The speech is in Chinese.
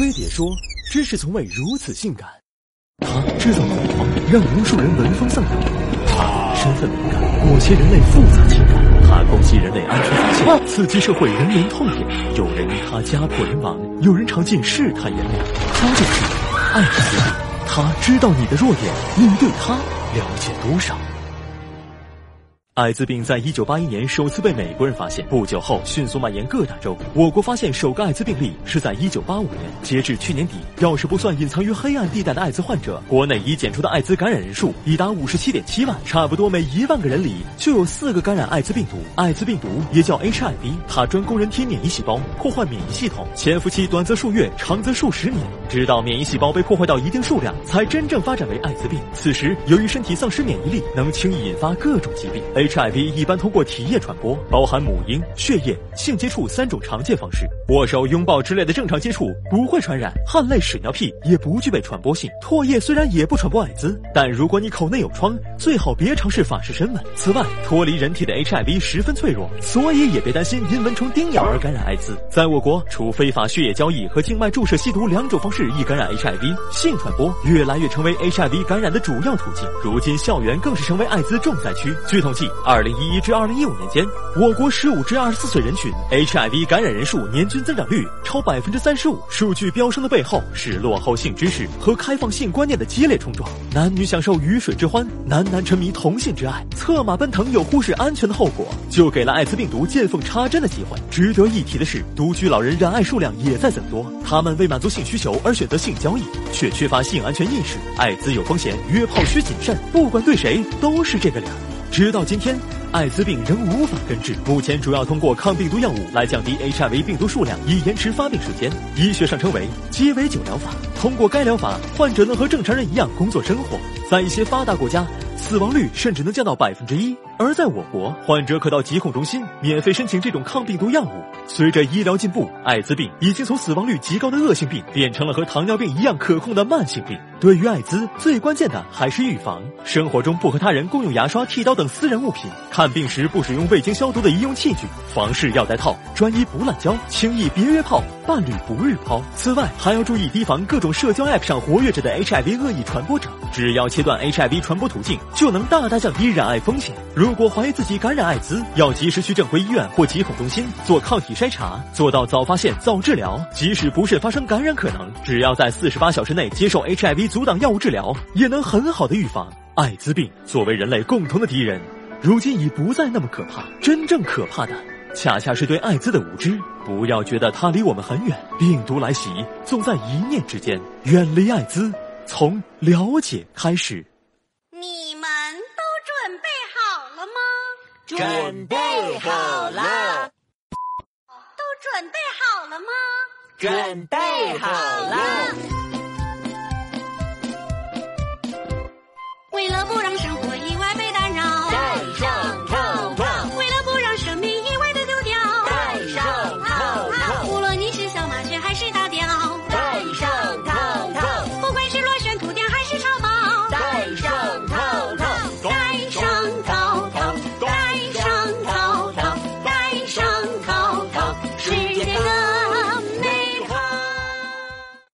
飞碟说：“知识从未如此性感。”他制造恐慌，让无数人闻风丧胆。他身份敏感，裹挟人类复杂情感。他攻击人类安全防线，刺激社会人民痛点。有人因他家破人亡，有人尝尽世态炎凉。他就是艾滋病。他知道你的弱点，你对他了解多少？艾滋病在一九八一年首次被美国人发现，不久后迅速蔓延各大洲。我国发现首个艾滋病例是在一九八五年。截至去年底，要是不算隐藏于黑暗地带的艾滋患者，国内已检出的艾滋感染人数已达五十七点七万，差不多每一万个人里就有四个感染艾滋病毒。艾滋病毒也叫 HIV，它专攻人体免疫细胞，破坏免疫系统，潜伏期短则数月，长则数十年，直到免疫细胞被破坏到一定数量，才真正发展为艾滋病。此时，由于身体丧失免疫力，能轻易引发各种疾病。HIV 一般通过体液传播，包含母婴、血液、性接触三种常见方式。握手、拥抱之类的正常接触不会传染，汗泪、屎尿屁也不具备传播性。唾液虽然也不传播艾滋，但如果你口内有疮，最好别尝试法式深吻。此外，脱离人体的 HIV 十分脆弱，所以也别担心因蚊虫叮咬而感染艾滋。在我国，除非法血液交易和静脉注射吸毒两种方式易感染 HIV，性传播越来越成为 HIV 感染的主要途径。如今，校园更是成为艾滋重灾区。据统计，二零。一一至二零一五年间，我国十五至二十四岁人群 HIV 感染人数年均增长率超百分之三十五。数据飙升的背后是落后性知识和开放性观念的激烈冲撞。男女享受鱼水之欢，男男沉迷同性之爱，策马奔腾又忽视安全的后果，就给了艾滋病毒见缝插针的机会。值得一提的是，独居老人染艾数量也在增多。他们为满足性需求而选择性交易，却缺乏性安全意识。艾滋有风险，约炮需谨慎，不管对谁都是这个理儿。直到今天。艾滋病仍无法根治，目前主要通过抗病毒药物来降低 HIV 病毒数量，以延迟发病时间。医学上称为鸡尾酒疗法。通过该疗法，患者能和正常人一样工作生活。在一些发达国家，死亡率甚至能降到百分之一。而在我国，患者可到疾控中心免费申请这种抗病毒药物。随着医疗进步，艾滋病已经从死亡率极高的恶性病变成了和糖尿病一样可控的慢性病。对于艾滋，最关键的还是预防。生活中不和他人共用牙刷、剃刀等私人物品。看病时不使用未经消毒的医用器具。房事要带套，专一不滥交，轻易别约炮，伴侣不日抛。此外，还要注意提防各种社交 App 上活跃着的 HIV 恶意传播者。只要切断 HIV 传播途径，就能大大降低染艾风险。如果怀疑自己感染艾滋，要及时去正规医院或疾控中心做抗体筛查，做到早发现、早治疗。即使不慎发生感染可能，只要在四十八小时内接受 HIV 阻挡药物治疗，也能很好的预防艾滋病。作为人类共同的敌人，如今已不再那么可怕。真正可怕的，恰恰是对艾滋的无知。不要觉得它离我们很远，病毒来袭总在一念之间。远离艾滋。从了解开始，你们都准备好了吗？准备好了。都准备好了吗？准备好了。